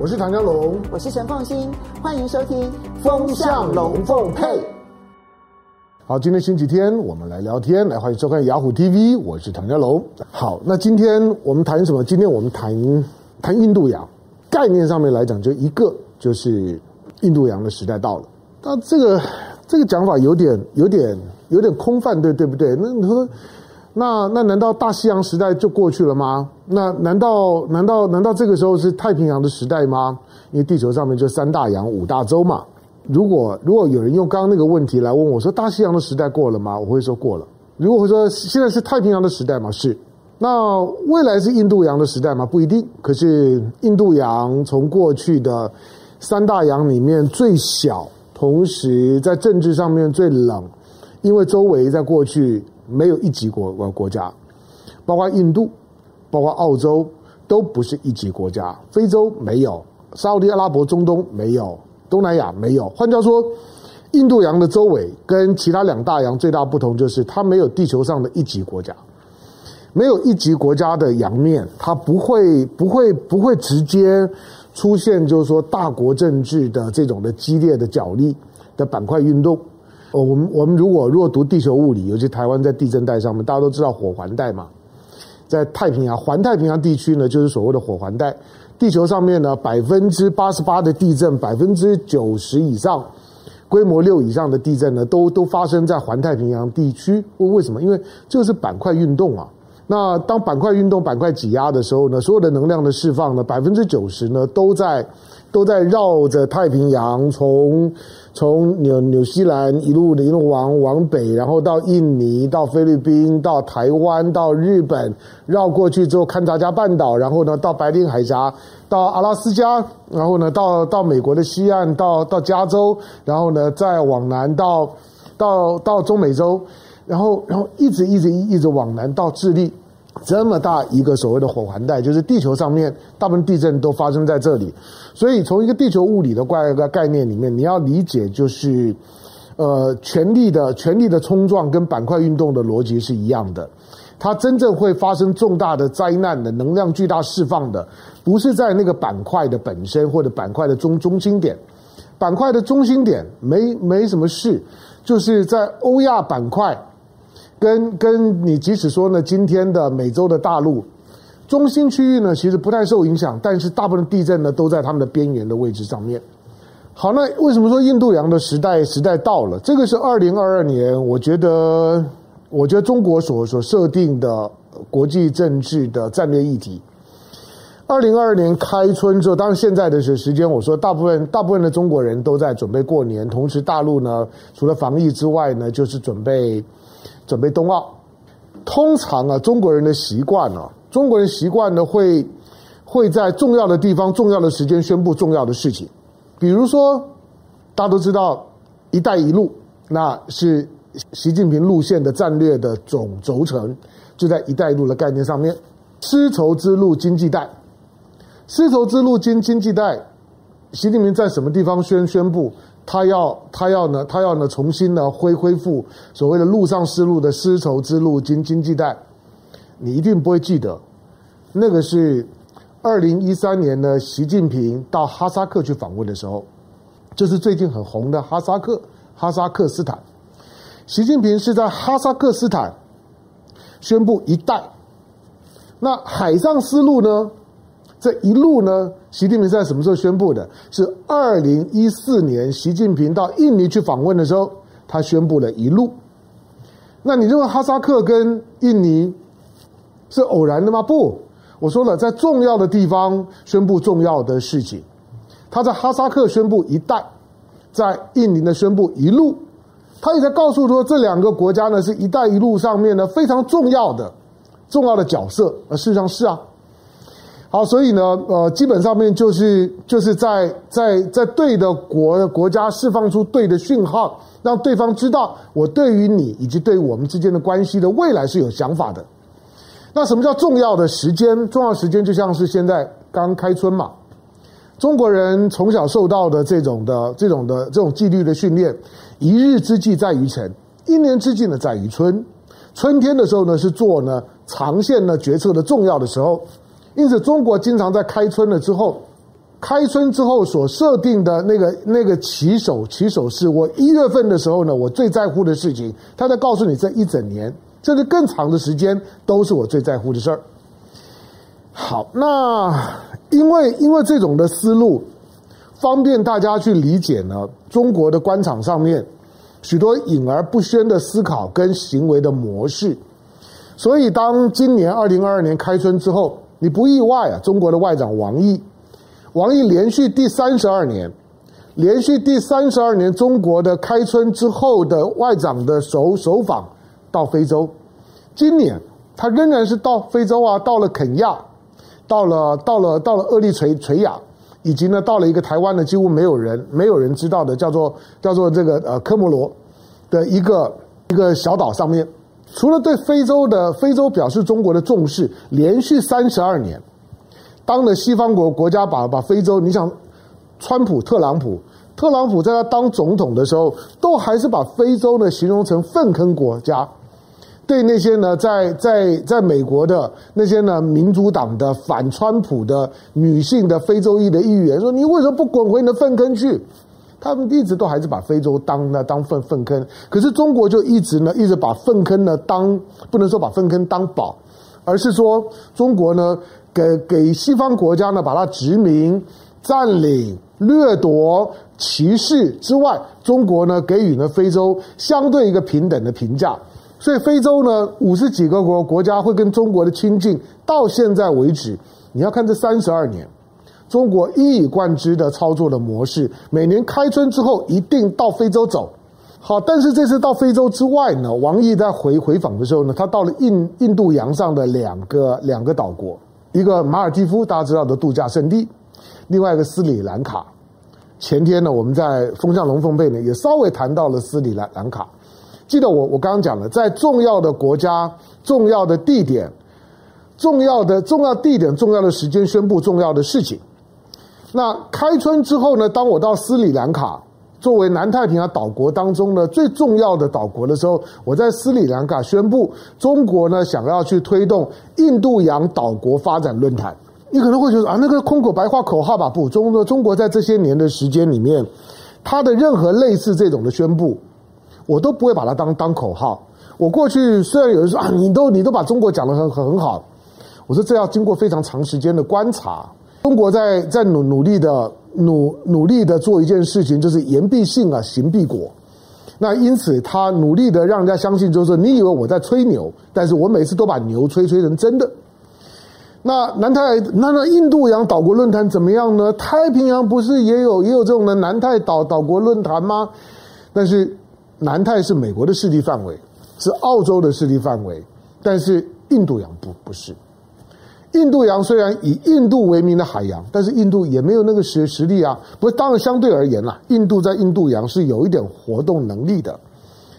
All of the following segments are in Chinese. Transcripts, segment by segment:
我是唐家龙，我是陈凤新，欢迎收听《风向龙凤配》。好，今天星期天，我们来聊天，来欢迎收看雅虎 TV，我是唐家龙。好，那今天我们谈什么？今天我们谈谈印度洋。概念上面来讲，就一个就是印度洋的时代到了。那这个这个讲法有点有点有点空泛，对对不对？那你说。那那难道大西洋时代就过去了吗？那难道难道难道这个时候是太平洋的时代吗？因为地球上面就三大洋五大洲嘛。如果如果有人用刚刚那个问题来问我说，大西洋的时代过了吗？我会说过了。如果会说现在是太平洋的时代吗？是。那未来是印度洋的时代吗？不一定。可是印度洋从过去的三大洋里面最小，同时在政治上面最冷，因为周围在过去。没有一级国国国家，包括印度，包括澳洲，都不是一级国家。非洲没有，沙乌地阿拉伯、中东没有，东南亚没有。换句话说，印度洋的周围跟其他两大洋最大不同就是，它没有地球上的一级国家，没有一级国家的洋面，它不会不会不会直接出现，就是说大国政治的这种的激烈的角力的板块运动。哦，我们我们如果如果读地球物理，尤其台湾在地震带上面，大家都知道火环带嘛，在太平洋环太平洋地区呢，就是所谓的火环带。地球上面呢，百分之八十八的地震，百分之九十以上，规模六以上的地震呢，都都发生在环太平洋地区。为为什么？因为这是板块运动啊。那当板块运动、板块挤压的时候呢，所有的能量的释放呢，百分之九十呢，都在。都在绕着太平洋，从从纽纽西兰一路一路往往北，然后到印尼，到菲律宾，到台湾，到日本，绕过去之后，勘察加半岛，然后呢，到白令海峡，到阿拉斯加，然后呢，到到美国的西岸，到到加州，然后呢，再往南到到到中美洲，然后然后一直一直一直往南到智利。这么大一个所谓的火环带，就是地球上面大部分地震都发生在这里。所以从一个地球物理的怪个概念里面，你要理解就是，呃，权力的权力的冲撞跟板块运动的逻辑是一样的。它真正会发生重大的灾难的能量巨大释放的，不是在那个板块的本身或者板块的中中心点，板块的中心点没没什么事，就是在欧亚板块。跟跟你即使说呢，今天的美洲的大陆中心区域呢，其实不太受影响，但是大部分地震呢都在他们的边缘的位置上面。好，那为什么说印度洋的时代时代到了？这个是二零二二年，我觉得我觉得中国所所设定的国际政治的战略议题。二零二二年开春之后，当然现在的时时间，我说大部分大部分的中国人都在准备过年，同时大陆呢，除了防疫之外呢，就是准备。准备冬奥，通常啊，中国人的习惯啊，中国人习惯呢会会在重要的地方、重要的时间宣布重要的事情，比如说大家都知道“一带一路”，那是习近平路线的战略的总轴承，就在“一带一路”的概念上面。丝绸之路经济带，丝绸之路经经济带，习近平在什么地方宣宣布？他要他要呢，他要呢重新呢恢恢复所谓的陆上丝路的丝绸之路经经济带，你一定不会记得，那个是二零一三年呢，习近平到哈萨克去访问的时候，就是最近很红的哈萨克哈萨克斯坦，习近平是在哈萨克斯坦宣布一带，那海上丝路呢？这一路呢，习近平在什么时候宣布的？是二零一四年，习近平到印尼去访问的时候，他宣布了一路。那你认为哈萨克跟印尼是偶然的吗？不，我说了，在重要的地方宣布重要的事情。他在哈萨克宣布一带，在印尼呢宣布一路，他也在告诉说，这两个国家呢是一带一路上面呢非常重要的重要的角色。而事实上是啊。好，所以呢，呃，基本上面就是就是在在在对的国国家释放出对的讯号，让对方知道我对于你以及对于我们之间的关系的未来是有想法的。那什么叫重要的时间？重要时间就像是现在刚开春嘛，中国人从小受到的这种的这种的这种纪律的训练，一日之计在于晨，一年之计呢在于春。春天的时候呢是做呢长线呢决策的重要的时候。因此，中国经常在开春了之后，开春之后所设定的那个那个起手起手式，我一月份的时候呢，我最在乎的事情，他在告诉你这一整年，甚至更长的时间，都是我最在乎的事儿。好，那因为因为这种的思路，方便大家去理解呢，中国的官场上面许多隐而不宣的思考跟行为的模式。所以，当今年二零二二年开春之后，你不意外啊，中国的外长王毅，王毅连续第三十二年，连续第三十二年，中国的开春之后的外长的首首访到非洲，今年他仍然是到非洲啊，到了肯亚。到了，到了，到了厄立垂垂亚，以及呢，到了一个台湾呢，几乎没有人没有人知道的，叫做叫做这个呃科摩罗的一个一个小岛上面。除了对非洲的非洲表示中国的重视，连续三十二年，当了西方国国家把把非洲，你想，川普特朗普特朗普在他当总统的时候，都还是把非洲呢形容成粪坑国家。对那些呢，在在在美国的那些呢，民主党的反川普的女性的非洲裔的议员说：“你为什么不滚回你的粪坑去？”他们一直都还是把非洲当呢当粪粪坑，可是中国就一直呢一直把粪坑呢当不能说把粪坑当宝，而是说中国呢给给西方国家呢把它殖民、占领、掠夺、歧视之外，中国呢给予呢非洲相对一个平等的评价。所以非洲呢，五十几个国国家会跟中国的亲近，到现在为止，你要看这三十二年，中国一以贯之的操作的模式，每年开春之后一定到非洲走。好，但是这次到非洲之外呢，王毅在回回访的时候呢，他到了印印度洋上的两个两个岛国，一个马尔地夫，大家知道的度假胜地，另外一个斯里兰卡。前天呢，我们在风向龙凤背呢也稍微谈到了斯里兰兰卡。记得我我刚刚讲了，在重要的国家、重要的地点、重要的重要地点、重要的时间宣布重要的事情。那开春之后呢，当我到斯里兰卡作为南太平洋岛国当中呢最重要的岛国的时候，我在斯里兰卡宣布，中国呢想要去推动印度洋岛国发展论坛。你可能会觉得啊，那个空口白话口号吧？不，中国中国在这些年的时间里面，它的任何类似这种的宣布。我都不会把它当当口号。我过去虽然有人说啊，你都你都把中国讲得很很很好，我说这要经过非常长时间的观察。中国在在努努力的努努力的做一件事情，就是言必信啊，行必果。那因此他努力的让人家相信，就是你以为我在吹牛，但是我每次都把牛吹吹成真的。那南太那那印度洋岛国论坛怎么样呢？太平洋不是也有也有这种的南太岛岛国论坛吗？但是。南太是美国的势力范围，是澳洲的势力范围，但是印度洋不不是。印度洋虽然以印度为名的海洋，但是印度也没有那个实实力啊。不过当然相对而言啦，印度在印度洋是有一点活动能力的，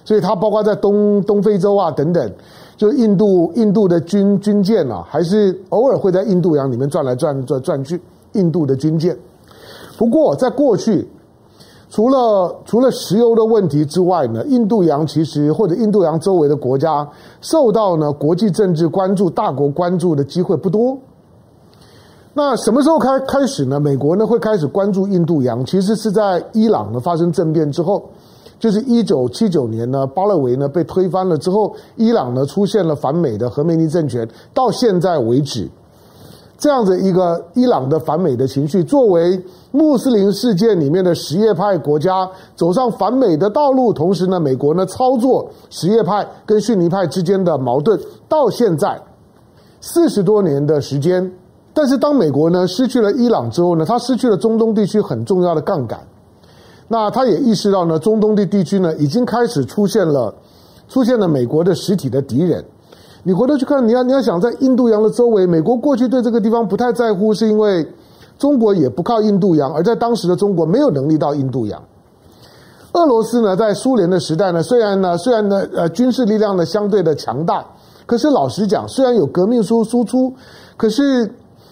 所以它包括在东东非洲啊等等，就印度印度的军军舰啊，还是偶尔会在印度洋里面转来转转转去。印度的军舰，不过在过去。除了除了石油的问题之外呢，印度洋其实或者印度洋周围的国家受到呢国际政治关注、大国关注的机会不多。那什么时候开开始呢？美国呢会开始关注印度洋，其实是在伊朗呢发生政变之后，就是一九七九年呢巴勒维呢被推翻了之后，伊朗呢出现了反美的荷梅尼政权，到现在为止。这样子一个伊朗的反美的情绪，作为穆斯林世界里面的什叶派国家走上反美的道路，同时呢，美国呢操作什叶派跟逊尼派之间的矛盾，到现在四十多年的时间。但是当美国呢失去了伊朗之后呢，他失去了中东地区很重要的杠杆。那他也意识到呢，中东的地区呢已经开始出现了出现了美国的实体的敌人。你回头去看，你要你要想在印度洋的周围，美国过去对这个地方不太在乎，是因为中国也不靠印度洋，而在当时的中国没有能力到印度洋。俄罗斯呢，在苏联的时代呢，虽然呢虽然呢呃军事力量呢相对的强大，可是老实讲，虽然有革命输输出，可是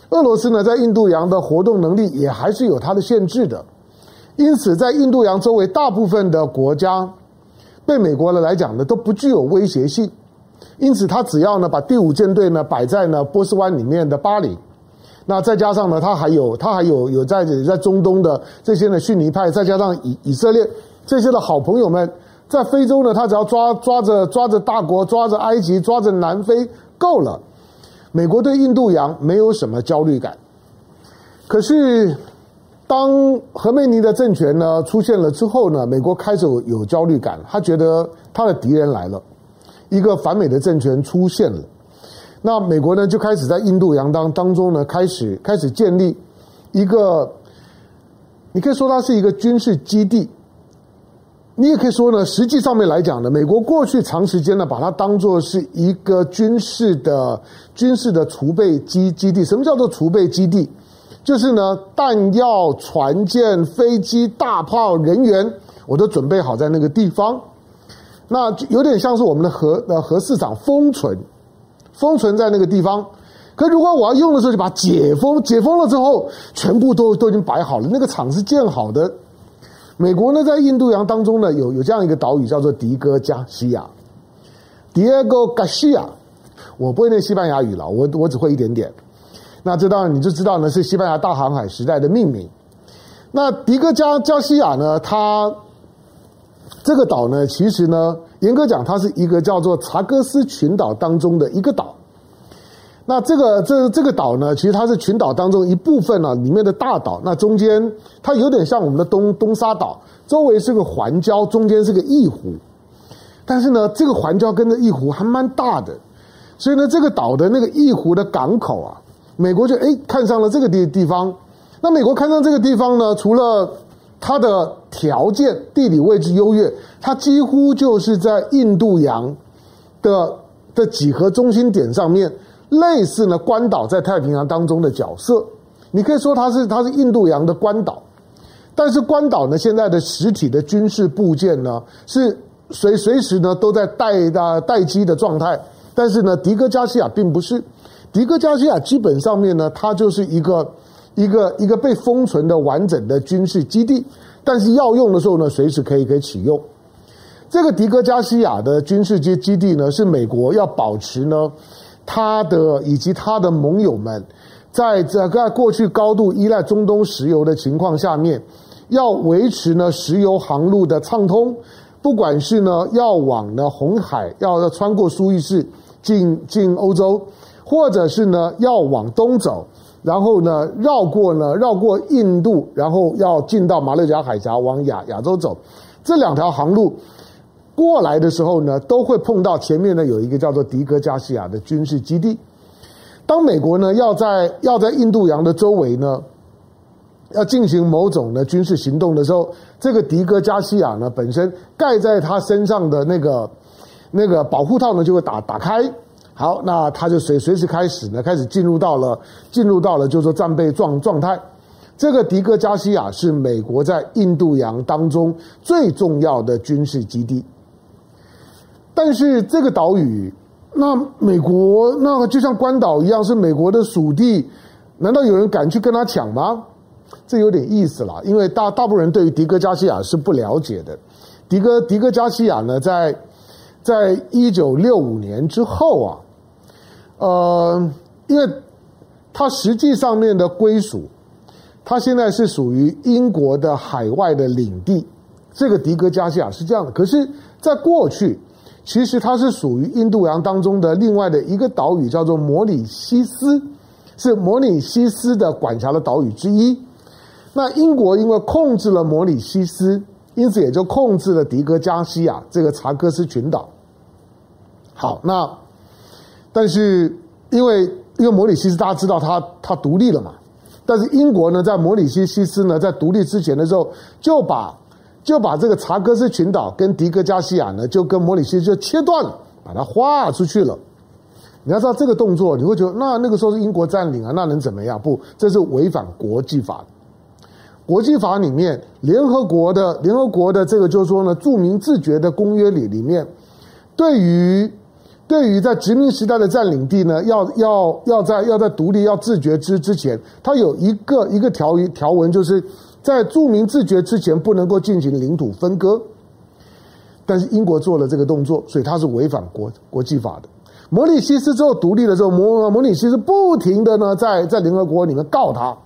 俄罗斯呢在印度洋的活动能力也还是有它的限制的。因此，在印度洋周围大部分的国家，对美国呢来讲呢都不具有威胁性。因此，他只要呢把第五舰队呢摆在呢波斯湾里面的巴林，那再加上呢，他还有他还有有在在中东的这些呢逊尼派，再加上以以色列这些的好朋友们，在非洲呢，他只要抓抓着抓着大国，抓着埃及，抓着南非，够了。美国对印度洋没有什么焦虑感。可是，当何梅尼的政权呢出现了之后呢，美国开始有焦虑感，他觉得他的敌人来了，一个反美的政权出现了。那美国呢，就开始在印度洋当当中呢，开始开始建立一个，你可以说它是一个军事基地，你也可以说呢，实际上面来讲呢，美国过去长时间呢，把它当做是一个军事的军事的储备基基地。什么叫做储备基地？就是呢，弹药、船舰、飞机、大炮、人员，我都准备好在那个地方。那有点像是我们的核呃核市场封存。封存在那个地方，可如果我要用的时候，就把它解封，解封了之后，全部都都已经摆好了。那个厂是建好的。美国呢，在印度洋当中呢，有有这样一个岛屿叫做迪戈加西亚 （Diego Garcia）。我不会念西班牙语了，我我只会一点点。那这当然你就知道呢，是西班牙大航海时代的命名。那迪戈加加西亚呢，它这个岛呢，其实呢。严格讲，它是一个叫做查戈斯群岛当中的一个岛。那这个这这个岛呢，其实它是群岛当中一部分呢，里面的大岛。那中间它有点像我们的东东沙岛，周围是个环礁，中间是个异湖。但是呢，这个环礁跟着异湖还蛮大的，所以呢，这个岛的那个异湖的港口啊，美国就诶看上了这个地地方。那美国看上这个地方呢，除了它的条件、地理位置优越，它几乎就是在印度洋的的几何中心点上面，类似呢关岛在太平洋当中的角色。你可以说它是它是印度洋的关岛，但是关岛呢现在的实体的军事部件呢是随随时呢都在待的待机的状态。但是呢，迪戈加西亚并不是，迪戈加西亚基本上面呢，它就是一个。一个一个被封存的完整的军事基地，但是要用的时候呢，随时可以可以启用。这个迪戈加西亚的军事基基地呢，是美国要保持呢，它的以及它的盟友们，在这个过去高度依赖中东石油的情况下面，要维持呢石油航路的畅通，不管是呢要往呢红海，要要穿过苏伊士进进欧洲，或者是呢要往东走。然后呢，绕过呢，绕过印度，然后要进到马六甲海峡往亚亚洲走，这两条航路过来的时候呢，都会碰到前面呢有一个叫做迪戈加西亚的军事基地。当美国呢要在要在印度洋的周围呢要进行某种的军事行动的时候，这个迪戈加西亚呢本身盖在他身上的那个那个保护套呢就会打打开。好，那他就随随时开始呢，开始进入到了进入到了，就是说战备状状态。这个迪戈加西亚是美国在印度洋当中最重要的军事基地。但是这个岛屿，那美国那就像关岛一样，是美国的属地，难道有人敢去跟他抢吗？这有点意思了，因为大大部分人对于迪戈加西亚是不了解的。迪戈迪戈加西亚呢，在在一九六五年之后啊。呃，因为它实际上面的归属，它现在是属于英国的海外的领地。这个迪戈加西亚是这样的，可是，在过去，其实它是属于印度洋当中的另外的一个岛屿，叫做摩里西斯，是摩里西斯的管辖的岛屿之一。那英国因为控制了摩里西斯，因此也就控制了迪戈加西亚这个查戈斯群岛。好，那。但是，因为因为摩里西斯大家知道他他独立了嘛，但是英国呢，在摩里西西斯呢，在独立之前的时候，就把就把这个查戈斯群岛跟迪戈加西亚呢，就跟摩里西斯就切断了，把它划出去了。你要知道这个动作，你会觉得那那个时候是英国占领啊，那能怎么样？不，这是违反国际法。国际法里面，联合国的联合国的这个就是说呢，著名自觉的公约里里面，对于。对于在殖民时代的占领地呢，要要要在要在独立要自觉之之前，它有一个一个条条文，就是在著名自觉之前不能够进行领土分割。但是英国做了这个动作，所以它是违反国国际法的。摩里西斯之后独立的时候，摩摩里西斯不停的呢在在联合国里面告他，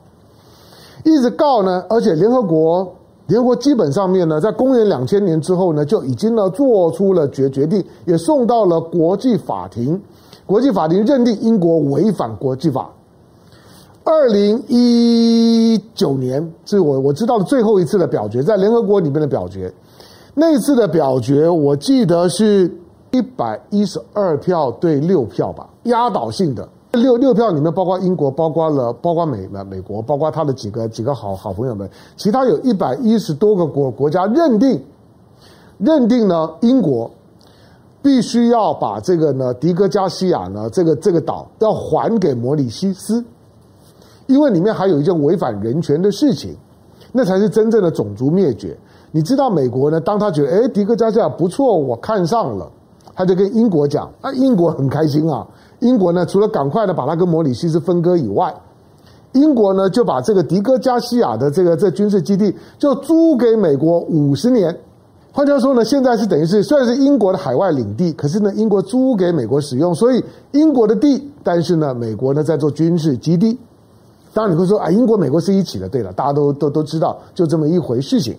一直告呢，而且联合国联合国基本上面呢，在公元两千年之后呢，就已经呢做出了决决定，也送到了国际法庭，国际法庭认定英国违反国际法。二零一九年是我我知道的最后一次的表决，在联合国里面的表决，那次的表决我记得是一百一十二票对六票吧，压倒性的。六六票里面包括英国，包括了包括美美美国，包括他的几个几个好好朋友们，其他有一百一十多个国国家认定认定呢，英国必须要把这个呢迪戈加西亚呢这个这个岛要还给摩里西斯。因为里面还有一件违反人权的事情，那才是真正的种族灭绝。你知道美国呢？当他觉得哎，迪戈加西亚不错，我看上了，他就跟英国讲，啊，英国很开心啊。英国呢，除了赶快的把它跟摩里西斯分割以外，英国呢就把这个迪戈加西亚的这个这军事基地就租给美国五十年。换句话说呢，现在是等于是虽然是英国的海外领地，可是呢，英国租给美国使用，所以英国的地，但是呢，美国呢在做军事基地。当然你会说啊，英国、美国是一起的。对了，大家都都都知道，就这么一回事情。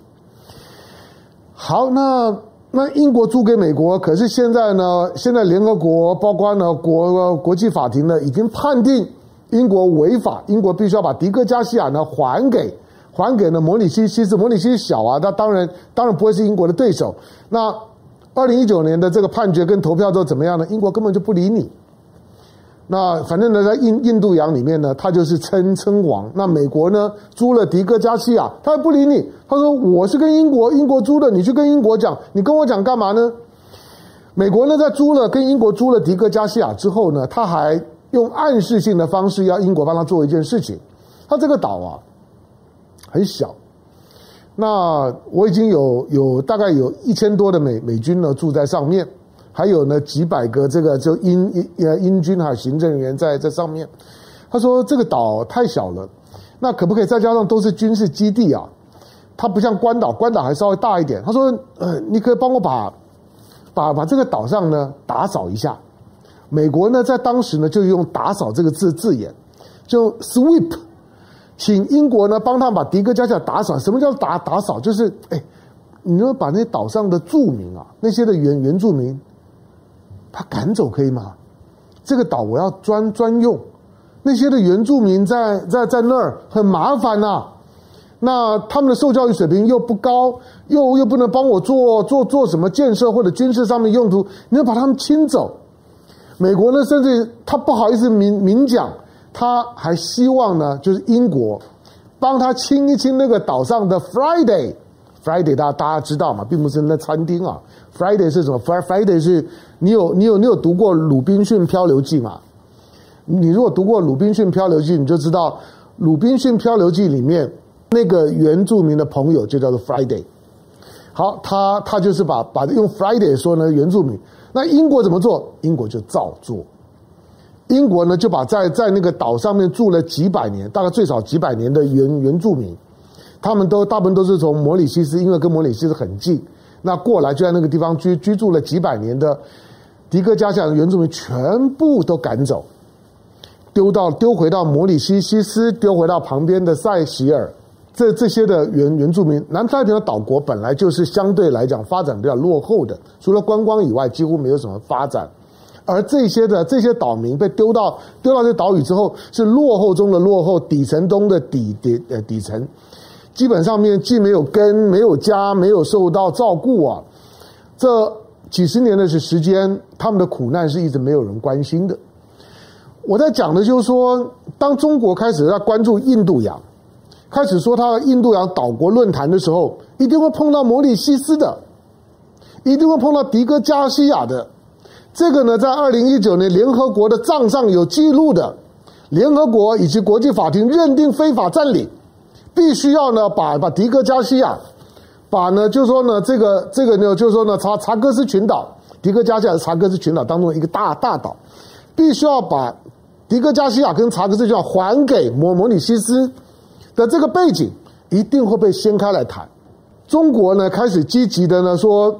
好，那那英国租给美国，可是现在呢，现在联合国包括呢国国际法庭呢，已经判定英国违法，英国必须要把迪戈加西亚呢还给还给呢摩里西西斯。摩里西斯小啊，那当然当然不会是英国的对手。那二零一九年的这个判决跟投票都怎么样呢？英国根本就不理你。那反正呢，在印印度洋里面呢，他就是称称王。那美国呢，租了迪戈加西亚，他不理你。他说：“我是跟英国英国租的，你去跟英国讲，你跟我讲干嘛呢？”美国呢，在租了跟英国租了迪戈加西亚之后呢，他还用暗示性的方式要英国帮他做一件事情。他这个岛啊，很小。那我已经有有大概有一千多的美美军呢住在上面。还有呢，几百个这个就英英英军还有行政人员在在上面。他说这个岛太小了，那可不可以再加上都是军事基地啊？它不像关岛，关岛还稍微大一点。他说，呃，你可以帮我把把把这个岛上呢打扫一下。美国呢在当时呢就用打扫这个字字眼，就 sweep，请英国呢帮他把迪戈加西亚打扫。什么叫打打扫？就是哎，你说把那岛上的住民啊，那些的原原住民。他赶走可以吗？这个岛我要专专用，那些的原住民在在在那儿很麻烦呐、那他们的受教育水平又不高，又又不能帮我做做做什么建设或者军事上面用途，你要把他们清走。美国呢，甚至他不好意思明明讲，他还希望呢，就是英国帮他清一清那个岛上的 Friday。Friday 大家大家知道嘛，并不是那餐厅啊。Friday 是什么？Friday 是你有你有你有读过《鲁滨逊漂流记》吗？你如果读过《鲁滨逊漂流记》，你就知道《鲁滨逊漂流记》里面那个原住民的朋友就叫做 Friday。好，他他就是把把用 Friday 说呢原住民。那英国怎么做？英国就照做。英国呢就把在在那个岛上面住了几百年，大概最少几百年的原原住民。他们都大部分都是从摩里西斯，因为跟摩里西斯很近，那过来就在那个地方居居住了几百年的迪戈加西亚的原住民全部都赶走，丢到丢回到摩里西西斯，丢回到旁边的塞西尔，这这些的原原住民，南太平洋岛国本来就是相对来讲发展比较落后的，除了观光以外，几乎没有什么发展，而这些的这些岛民被丢到丢到这岛屿之后，是落后中的落后，底层中的底底呃底层。基本上面既没有根，没有家，没有受到照顾啊！这几十年的时间，他们的苦难是一直没有人关心的。我在讲的就是说，当中国开始在关注印度洋，开始说他印度洋岛国论坛的时候，一定会碰到摩里西斯的，一定会碰到迪戈加西亚的。这个呢，在二零一九年联合国的账上有记录的，联合国以及国际法庭认定非法占领。必须要呢，把把迪戈加西亚，把呢，就是说呢，这个这个呢，就是说呢，查查戈斯群岛，迪戈加西亚是查戈斯群岛当中一个大大岛，必须要把迪戈加西亚跟查戈斯群岛还给摩摩里西斯的这个背景，一定会被掀开来谈。中国呢，开始积极的呢说，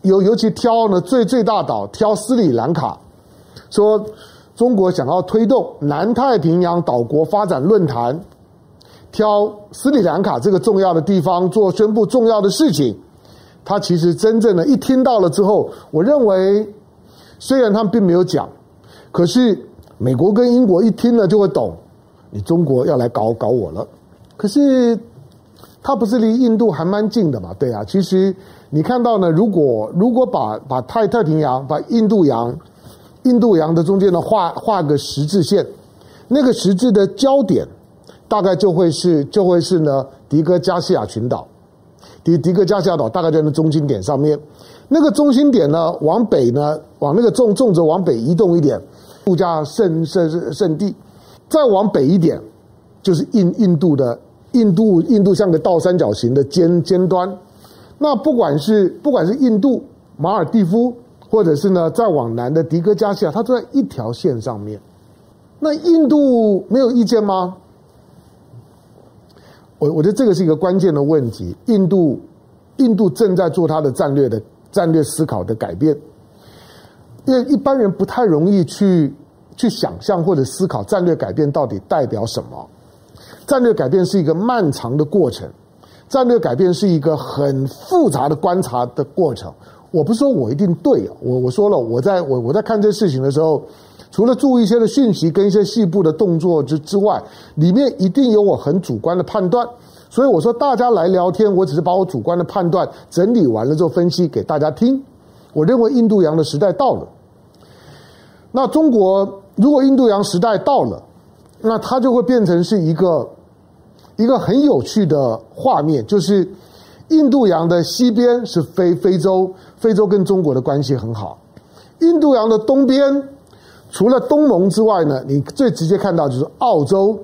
尤尤其挑呢最最大岛，挑斯里兰卡，说中国想要推动南太平洋岛国发展论坛，挑斯里兰卡这个重要的地方做宣布重要的事情。他其实真正的一听到了之后，我认为虽然他们并没有讲，可是美国跟英国一听了就会懂，你中国要来搞搞我了。可是。它不是离印度还蛮近的嘛？对啊，其实你看到呢，如果如果把把太太平洋、把印度洋、印度洋的中间呢画画个十字线，那个十字的焦点大概就会是就会是呢迪戈加西亚群岛，迪迪戈加西亚岛大概在那中心点上面，那个中心点呢往北呢往那个纵纵轴往北移动一点，度假胜胜胜地，再往北一点就是印印度的。印度，印度像个倒三角形的尖尖端，那不管是不管是印度、马尔地夫，或者是呢再往南的迪戈加西亚，它都在一条线上面。那印度没有意见吗？我我觉得这个是一个关键的问题。印度，印度正在做它的战略的战略思考的改变，因为一般人不太容易去去想象或者思考战略改变到底代表什么。战略改变是一个漫长的过程，战略改变是一个很复杂的观察的过程。我不是说我一定对，我我说了，我在我我在看这事情的时候，除了注意一些的讯息跟一些细部的动作之之外，里面一定有我很主观的判断。所以我说大家来聊天，我只是把我主观的判断整理完了之后分析给大家听。我认为印度洋的时代到了。那中国如果印度洋时代到了，那它就会变成是一个。一个很有趣的画面，就是印度洋的西边是非非洲，非洲跟中国的关系很好。印度洋的东边，除了东盟之外呢，你最直接看到就是澳洲。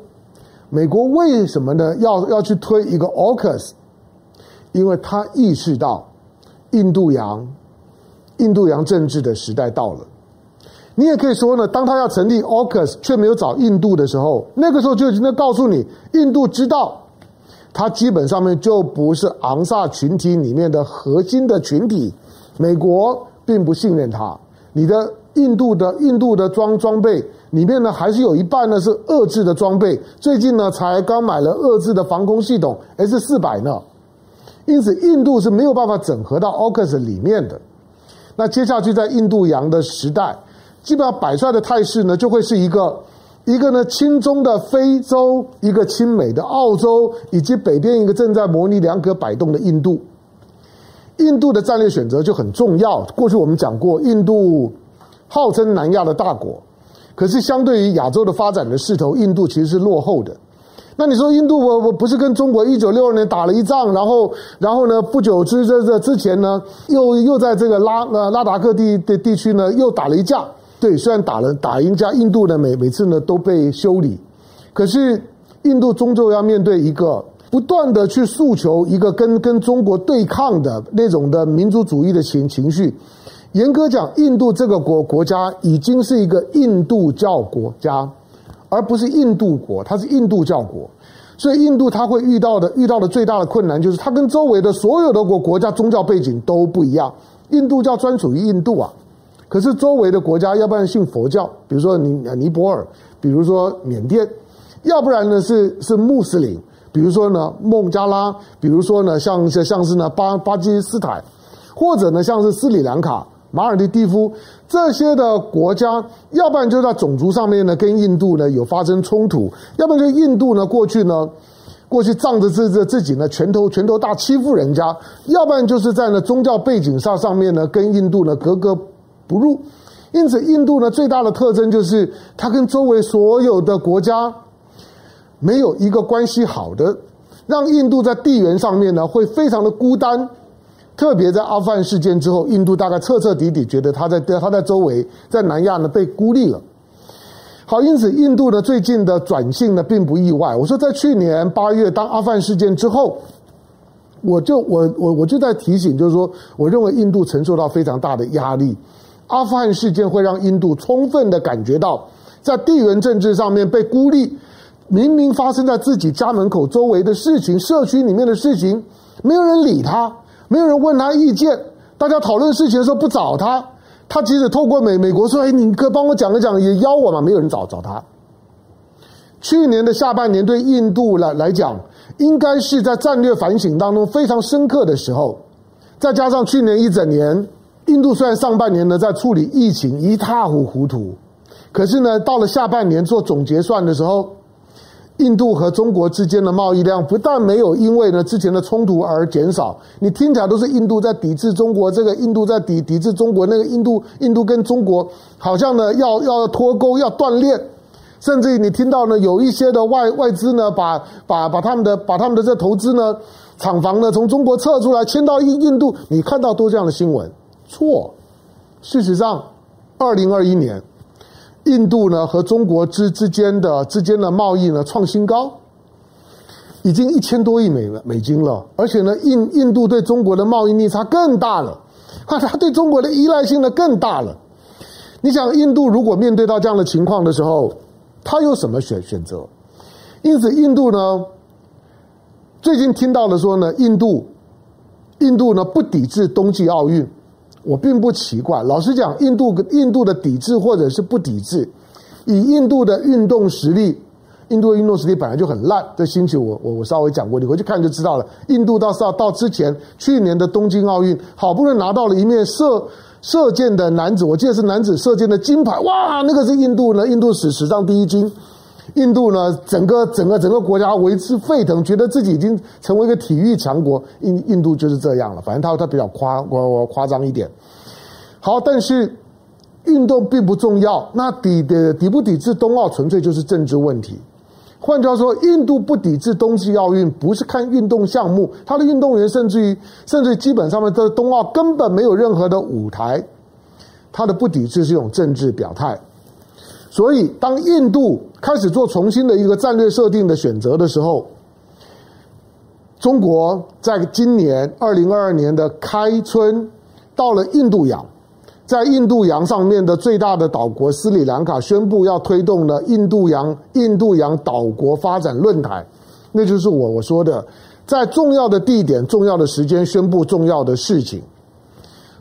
美国为什么呢？要要去推一个 AUKUS？因为他意识到印度洋，印度洋政治的时代到了。你也可以说呢，当他要成立 AUKUS 却没有找印度的时候，那个时候就已经在告诉你，印度知道，他基本上面就不是昂萨群体里面的核心的群体，美国并不信任他。你的印度的印度的装装备里面呢，还是有一半呢是遏制的装备，最近呢才刚买了遏制的防空系统 S 四百呢，因此印度是没有办法整合到 AUKUS 里面的。那接下去在印度洋的时代。基本上摆出来的态势呢，就会是一个一个呢亲中的非洲，一个亲美的澳洲，以及北边一个正在模棱两可摆动的印度。印度的战略选择就很重要。过去我们讲过，印度号称南亚的大国，可是相对于亚洲的发展的势头，印度其实是落后的。那你说印度我我不是跟中国一九六二年打了一仗，然后然后呢不久之这这之前呢，又又在这个拉呃拉达克地的地区呢又打了一架。对，虽然打了打赢家印度呢，每每次呢都被修理，可是印度终究要面对一个不断的去诉求一个跟跟中国对抗的那种的民族主义的情情绪。严格讲，印度这个国国家已经是一个印度教国家，而不是印度国，它是印度教国。所以印度它会遇到的遇到的最大的困难就是它跟周围的所有的国国家宗教背景都不一样，印度教专属于印度啊。可是周围的国家，要不然信佛教，比如说尼尼泊尔，比如说缅甸，要不然呢是是穆斯林，比如说呢孟加拉，比如说呢像像是呢巴巴基斯坦，或者呢像是斯里兰卡、马尔蒂夫这些的国家，要不然就在种族上面呢跟印度呢有发生冲突，要不然就印度呢过去呢过去仗着自自自己呢拳头拳头大欺负人家，要不然就是在呢宗教背景上上面呢跟印度呢格格。不入，因此印度呢最大的特征就是它跟周围所有的国家没有一个关系好的，让印度在地缘上面呢会非常的孤单。特别在阿富汗事件之后，印度大概彻彻底底觉得他在他在周围在南亚呢被孤立了。好，因此印度呢最近的转性呢并不意外。我说在去年八月当阿富汗事件之后，我就我我我就在提醒，就是说我认为印度承受到非常大的压力。阿富汗事件会让印度充分的感觉到，在地缘政治上面被孤立，明明发生在自己家门口周围的事情、社区里面的事情，没有人理他，没有人问他意见，大家讨论事情的时候不找他，他即使透过美美国说：“哎，你可帮我讲一讲，也邀我嘛？”没有人找找他。去年的下半年对印度来来讲，应该是在战略反省当中非常深刻的时候。再加上去年一整年，印度虽然上半年呢在处理疫情一塌糊涂，可是呢到了下半年做总结算的时候。印度和中国之间的贸易量不但没有因为呢之前的冲突而减少，你听起来都是印度在抵制中国，这个印度在抵抵制中国，那个印度印度跟中国好像呢要要脱钩要断裂，甚至于你听到呢有一些的外外资呢把把把他们的把他们的这投资呢厂房呢从中国撤出来迁到印印度，你看到多这样的新闻？错，事实上，二零二一年。印度呢和中国之之间的之间的贸易呢创新高，已经一千多亿美美金了，而且呢印印度对中国的贸易逆差更大了，啊，他对中国的依赖性呢更大了。你想，印度如果面对到这样的情况的时候，他有什么选选择？因此，印度呢最近听到了说呢，印度印度呢不抵制冬季奥运。我并不奇怪，老实讲，印度印度的抵制或者是不抵制，以印度的运动实力，印度的运动实力本来就很烂。这星期我我我稍微讲过，你回去看就知道了。印度到到到之前去年的东京奥运，好不容易拿到了一面射射箭的男子，我记得是男子射箭的金牌，哇，那个是印度呢，印度史史上第一金。印度呢，整个整个整个国家为之沸腾，觉得自己已经成为一个体育强国。印印度就是这样了，反正他他比较夸我我夸张一点。好，但是运动并不重要，那抵的抵不抵制冬奥，纯粹就是政治问题。换句话说，印度不抵制冬季奥运，不是看运动项目，他的运动员甚至于甚至基本上面的冬奥根本没有任何的舞台，他的不抵制是一种政治表态。所以，当印度开始做重新的一个战略设定的选择的时候，中国在今年二零二二年的开春到了印度洋，在印度洋上面的最大的岛国斯里兰卡宣布要推动了印度洋印度洋岛国发展论坛，那就是我我说的，在重要的地点、重要的时间宣布重要的事情，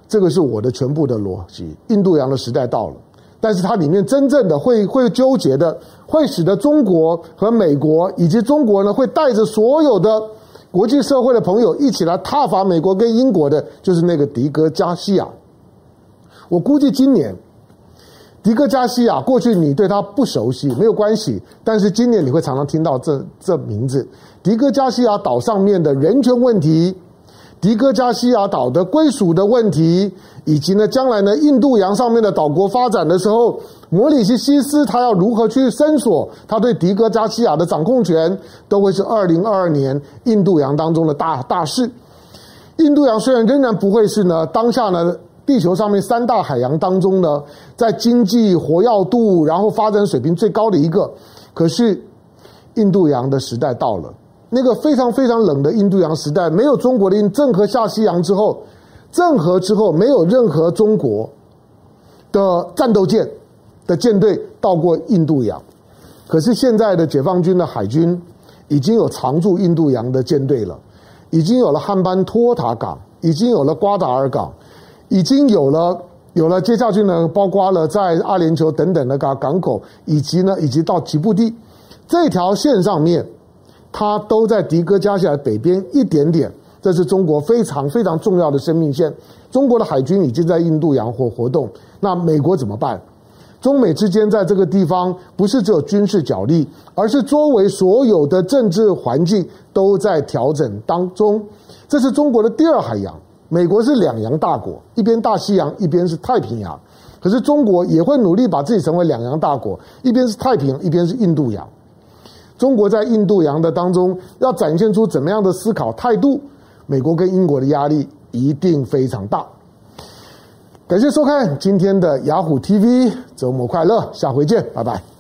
这个是我的全部的逻辑。印度洋的时代到了。但是它里面真正的会会纠结的，会使得中国和美国以及中国呢，会带着所有的国际社会的朋友一起来挞伐美国跟英国的，就是那个迪戈加西亚。我估计今年迪戈加西亚过去你对他不熟悉没有关系，但是今年你会常常听到这这名字，迪戈加西亚岛上面的人权问题。迪戈加西亚岛的归属的问题，以及呢，将来呢，印度洋上面的岛国发展的时候，摩里西西斯他要如何去伸索他对迪戈加西亚的掌控权，都会是二零二二年印度洋当中的大大事。印度洋虽然仍然不会是呢，当下呢，地球上面三大海洋当中呢，在经济活跃度然后发展水平最高的一个，可是印度洋的时代到了。那个非常非常冷的印度洋时代，没有中国的郑和下西洋之后，郑和之后没有任何中国的战斗舰的舰队到过印度洋。可是现在的解放军的海军已经有常驻印度洋的舰队了，已经有了汉班托塔港，已经有了瓜达尔港，已经有了有了接下去呢，包括了在阿联酋等等的港港口，以及呢，以及到吉布地这条线上面。它都在迪戈加西亚北边一点点，这是中国非常非常重要的生命线。中国的海军已经在印度洋活活动，那美国怎么办？中美之间在这个地方不是只有军事角力，而是周围所有的政治环境都在调整当中。这是中国的第二海洋，美国是两洋大国，一边大西洋，一边是太平洋。可是中国也会努力把自己成为两洋大国，一边是太平，一边是印度洋。中国在印度洋的当中要展现出怎么样的思考态度？美国跟英国的压力一定非常大。感谢收看今天的雅虎 TV，周末快乐，下回见，拜拜。